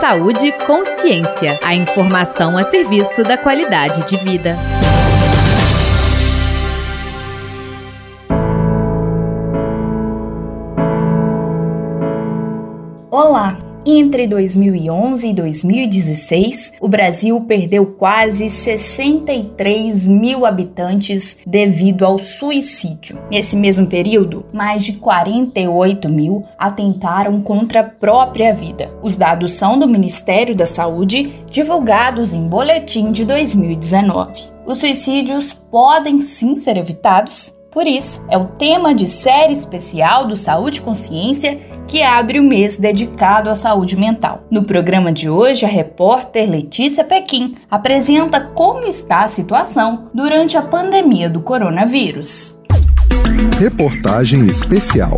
Saúde consciência. A informação a serviço da qualidade de vida. Olá! Entre 2011 e 2016, o Brasil perdeu quase 63 mil habitantes devido ao suicídio. Nesse mesmo período, mais de 48 mil atentaram contra a própria vida. Os dados são do Ministério da Saúde, divulgados em boletim de 2019. Os suicídios podem sim ser evitados por isso, é o tema de série especial do Saúde e Consciência que abre o mês dedicado à saúde mental. No programa de hoje, a repórter Letícia Pequim apresenta como está a situação durante a pandemia do coronavírus. Reportagem especial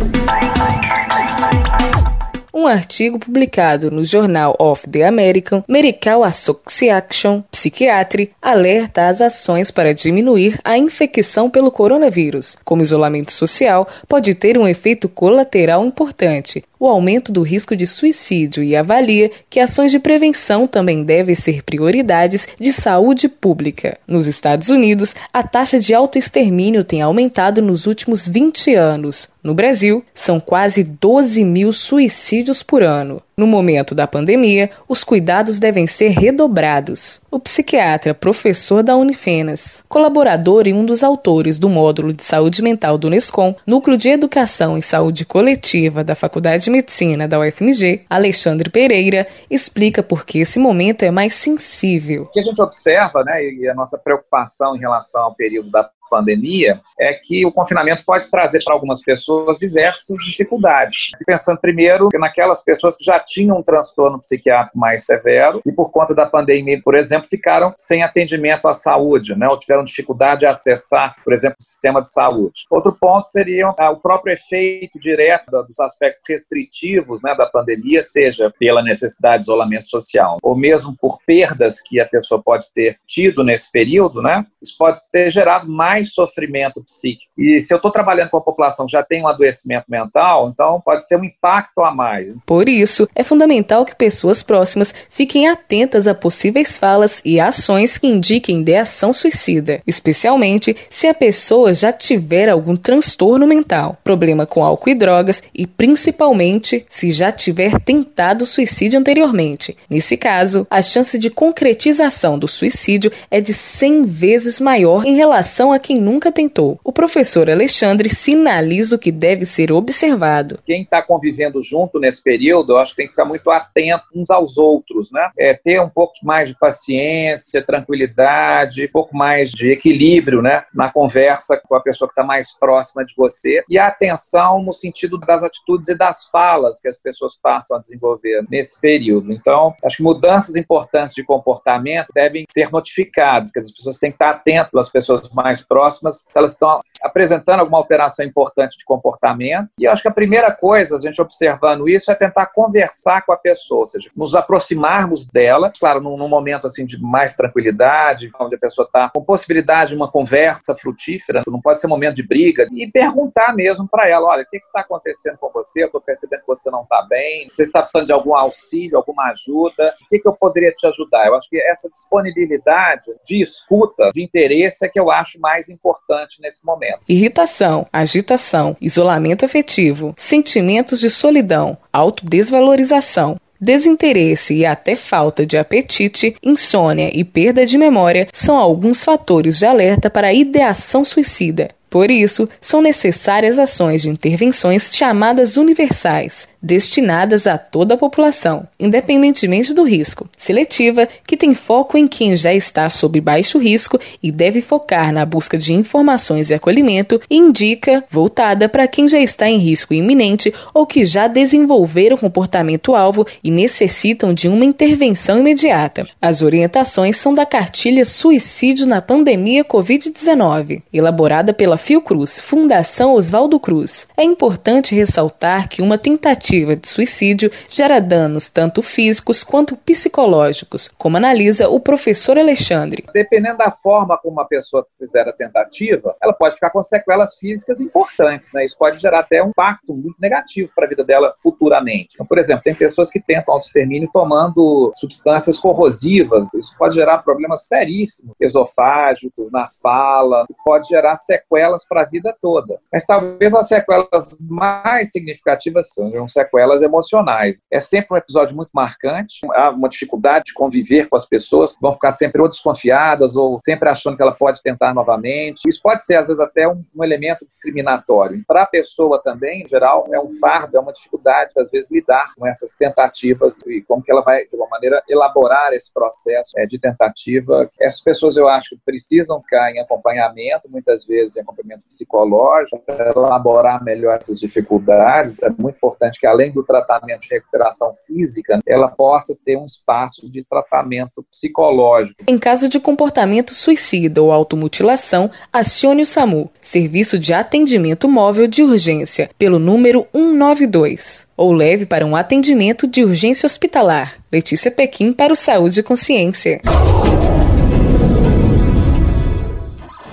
um artigo publicado no jornal of the American Medical Association Psychiatry alerta as ações para diminuir a infecção pelo coronavírus, como isolamento social, pode ter um efeito colateral importante, o aumento do risco de suicídio e avalia que ações de prevenção também devem ser prioridades de saúde pública. Nos Estados Unidos, a taxa de autoextermínio tem aumentado nos últimos 20 anos. No Brasil, são quase 12 mil suicídios por ano. No momento da pandemia, os cuidados devem ser redobrados. O psiquiatra, professor da Unifenas, colaborador e um dos autores do módulo de saúde mental do Nescom, Núcleo de Educação e Saúde Coletiva da Faculdade de Medicina da UFMG, Alexandre Pereira, explica por que esse momento é mais sensível. O que a gente observa, né, e a nossa preocupação em relação ao período da pandemia é que o confinamento pode trazer para algumas pessoas diversas dificuldades. Pensando primeiro naquelas pessoas que já tinham um transtorno psiquiátrico mais severo e por conta da pandemia, por exemplo, ficaram sem atendimento à saúde, né, ou tiveram dificuldade de acessar, por exemplo, o sistema de saúde. Outro ponto seria ah, o próprio efeito direto dos aspectos restritivos né, da pandemia, seja pela necessidade de isolamento social, ou mesmo por perdas que a pessoa pode ter tido nesse período, né, isso pode ter gerado mais mais sofrimento psíquico. E se eu estou trabalhando com a população que já tem um adoecimento mental, então pode ser um impacto a mais. Por isso, é fundamental que pessoas próximas fiquem atentas a possíveis falas e ações que indiquem ideação suicida, especialmente se a pessoa já tiver algum transtorno mental, problema com álcool e drogas e principalmente se já tiver tentado suicídio anteriormente. Nesse caso, a chance de concretização do suicídio é de 100 vezes maior em relação a quem quem nunca tentou. O professor Alexandre sinaliza o que deve ser observado. Quem está convivendo junto nesse período, eu acho que tem que ficar muito atento uns aos outros, né? É, ter um pouco mais de paciência, tranquilidade, um pouco mais de equilíbrio, né? Na conversa com a pessoa que está mais próxima de você e a atenção no sentido das atitudes e das falas que as pessoas passam a desenvolver nesse período. Então, acho que mudanças importantes de comportamento devem ser notificadas, que as pessoas têm que estar atentas às pessoas mais próximas próximas, se elas estão apresentando alguma alteração importante de comportamento. E acho que a primeira coisa, a gente observando isso, é tentar conversar com a pessoa, ou seja, nos aproximarmos dela, claro, num, num momento assim de mais tranquilidade, onde a pessoa está com possibilidade de uma conversa frutífera, não pode ser momento de briga, e perguntar mesmo para ela: olha, o que, que está acontecendo com você? Eu estou percebendo que você não está bem, você está precisando de algum auxílio, alguma ajuda, o que, que eu poderia te ajudar? Eu acho que essa disponibilidade de escuta, de interesse, é que eu acho mais importante nesse momento. Irritação, agitação, isolamento afetivo, sentimentos de solidão, autodesvalorização, desinteresse e até falta de apetite, insônia e perda de memória são alguns fatores de alerta para a ideação suicida. Por isso, são necessárias ações de intervenções chamadas universais, destinadas a toda a população, independentemente do risco. Seletiva, que tem foco em quem já está sob baixo risco e deve focar na busca de informações e acolhimento, indica voltada para quem já está em risco iminente ou que já desenvolveram comportamento-alvo e necessitam de uma intervenção imediata. As orientações são da cartilha Suicídio na Pandemia Covid-19, elaborada pela Fiocruz, Fundação Oswaldo Cruz. É importante ressaltar que uma tentativa tentativa de suicídio gera danos tanto físicos quanto psicológicos, como analisa o professor Alexandre. Dependendo da forma como uma pessoa fizer a tentativa, ela pode ficar com sequelas físicas importantes, né? Isso pode gerar até um impacto muito negativo para a vida dela futuramente. Então, por exemplo, tem pessoas que tentam autoextermínio tomando substâncias corrosivas. Isso pode gerar problemas seríssimos, esofágicos, na fala, pode gerar sequelas para a vida toda. Mas talvez as sequelas mais significativas sejam sequelas emocionais. É sempre um episódio muito marcante, há uma dificuldade de conviver com as pessoas, vão ficar sempre ou desconfiadas ou sempre achando que ela pode tentar novamente. Isso pode ser, às vezes, até um, um elemento discriminatório. Para a pessoa também, em geral, é um fardo, é uma dificuldade, às vezes, lidar com essas tentativas e como que ela vai, de alguma maneira, elaborar esse processo é, de tentativa. Essas pessoas, eu acho que precisam ficar em acompanhamento, muitas vezes em acompanhamento psicológico, para elaborar melhor essas dificuldades. É muito importante que, além do tratamento de recuperação física, ela possa ter um espaço de tratamento psicológico. Em caso de comportamento suicida ou automutilação, acione o SAMU, Serviço de Atendimento Móvel de Urgência, pelo número 192 ou leve para um atendimento de urgência hospitalar. Letícia Pequim para o Saúde e Consciência.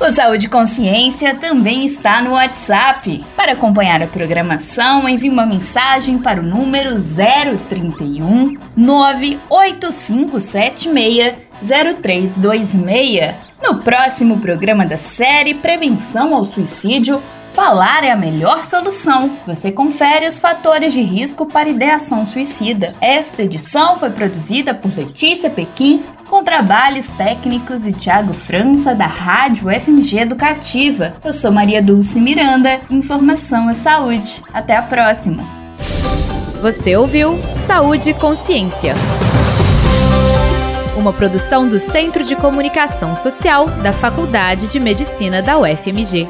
O Saúde Consciência também está no WhatsApp. Para acompanhar a programação, envie uma mensagem para o número 031 98576 0326. No próximo programa da série Prevenção ao Suicídio, Falar é a melhor solução. Você confere os fatores de risco para ideação suicida. Esta edição foi produzida por Letícia Pequim, com trabalhos técnicos de Tiago França, da Rádio FMG Educativa. Eu sou Maria Dulce Miranda, Informação é Saúde. Até a próxima. Você ouviu Saúde e Consciência. Uma produção do Centro de Comunicação Social da Faculdade de Medicina da UFMG.